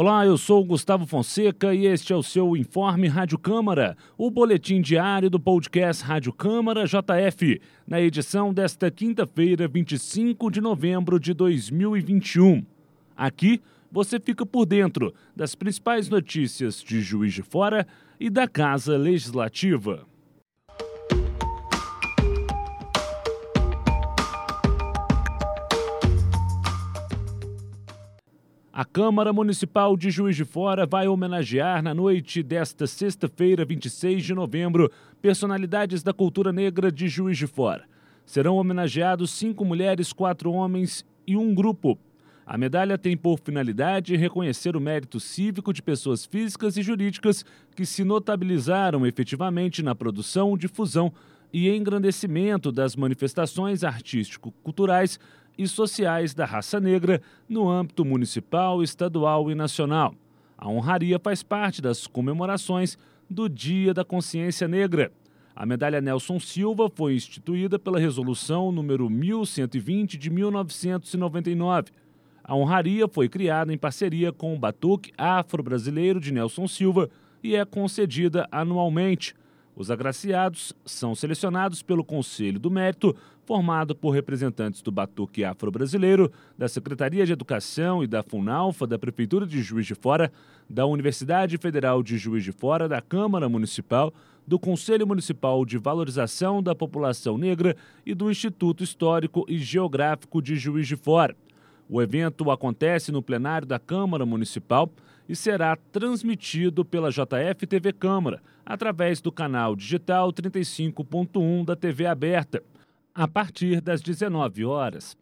Olá, eu sou Gustavo Fonseca e este é o seu Informe Rádio Câmara, o boletim diário do podcast Rádio Câmara JF, na edição desta quinta-feira, 25 de novembro de 2021. Aqui você fica por dentro das principais notícias de Juiz de Fora e da Casa Legislativa. A Câmara Municipal de Juiz de Fora vai homenagear na noite desta sexta-feira, 26 de novembro, personalidades da cultura negra de Juiz de Fora. Serão homenageados cinco mulheres, quatro homens e um grupo. A medalha tem por finalidade reconhecer o mérito cívico de pessoas físicas e jurídicas que se notabilizaram efetivamente na produção, difusão e engrandecimento das manifestações artístico-culturais e sociais da raça negra no âmbito municipal, estadual e nacional. A honraria faz parte das comemorações do Dia da Consciência Negra. A medalha Nelson Silva foi instituída pela Resolução número 1120 de 1999. A honraria foi criada em parceria com o Batuque Afro-Brasileiro de Nelson Silva e é concedida anualmente. Os agraciados são selecionados pelo Conselho do Mérito, formado por representantes do Batuque Afro-Brasileiro, da Secretaria de Educação e da FUNALFA, da Prefeitura de Juiz de Fora, da Universidade Federal de Juiz de Fora, da Câmara Municipal, do Conselho Municipal de Valorização da População Negra e do Instituto Histórico e Geográfico de Juiz de Fora. O evento acontece no plenário da Câmara Municipal e será transmitido pela JF TV Câmara, através do canal digital 35.1 da TV aberta, a partir das 19 horas.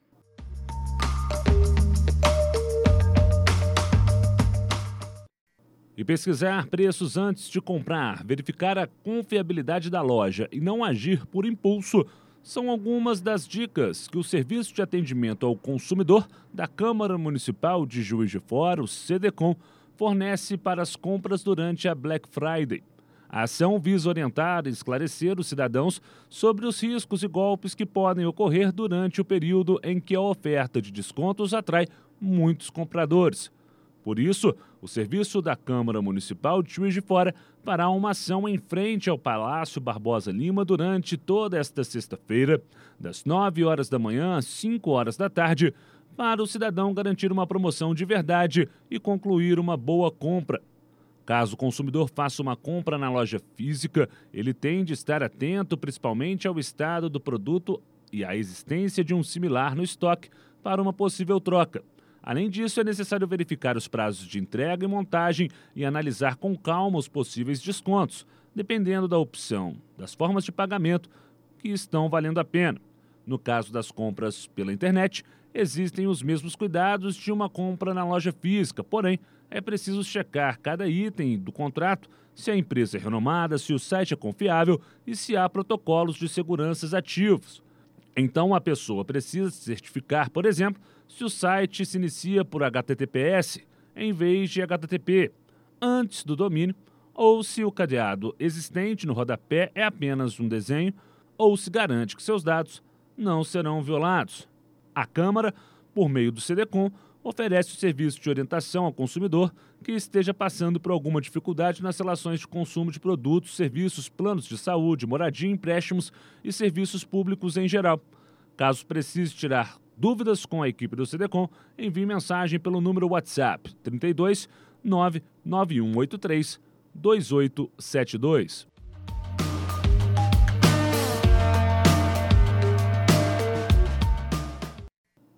E pesquisar preços antes de comprar, verificar a confiabilidade da loja e não agir por impulso são algumas das dicas que o Serviço de Atendimento ao Consumidor da Câmara Municipal de Juiz de Fora, o CDCOM, fornece para as compras durante a Black Friday. A ação visa orientar e esclarecer os cidadãos sobre os riscos e golpes que podem ocorrer durante o período em que a oferta de descontos atrai muitos compradores. Por isso, o serviço da Câmara Municipal de Juiz de Fora fará uma ação em frente ao Palácio Barbosa Lima durante toda esta sexta-feira, das 9 horas da manhã às 5 horas da tarde, para o cidadão garantir uma promoção de verdade e concluir uma boa compra. Caso o consumidor faça uma compra na loja física, ele tem de estar atento principalmente ao estado do produto e à existência de um similar no estoque para uma possível troca. Além disso, é necessário verificar os prazos de entrega e montagem e analisar com calma os possíveis descontos, dependendo da opção, das formas de pagamento que estão valendo a pena. No caso das compras pela internet, existem os mesmos cuidados de uma compra na loja física, porém, é preciso checar cada item do contrato, se a empresa é renomada, se o site é confiável e se há protocolos de segurança ativos. Então, a pessoa precisa certificar, por exemplo, se o site se inicia por HTTPS em vez de HTTP, antes do domínio, ou se o cadeado existente no rodapé é apenas um desenho, ou se garante que seus dados não serão violados. A Câmara, por meio do CDCOM, oferece o serviço de orientação ao consumidor que esteja passando por alguma dificuldade nas relações de consumo de produtos, serviços, planos de saúde, moradia, empréstimos e serviços públicos em geral. Caso precise tirar dúvidas com a equipe do CDCOM, envie mensagem pelo número WhatsApp 32 99183 2872.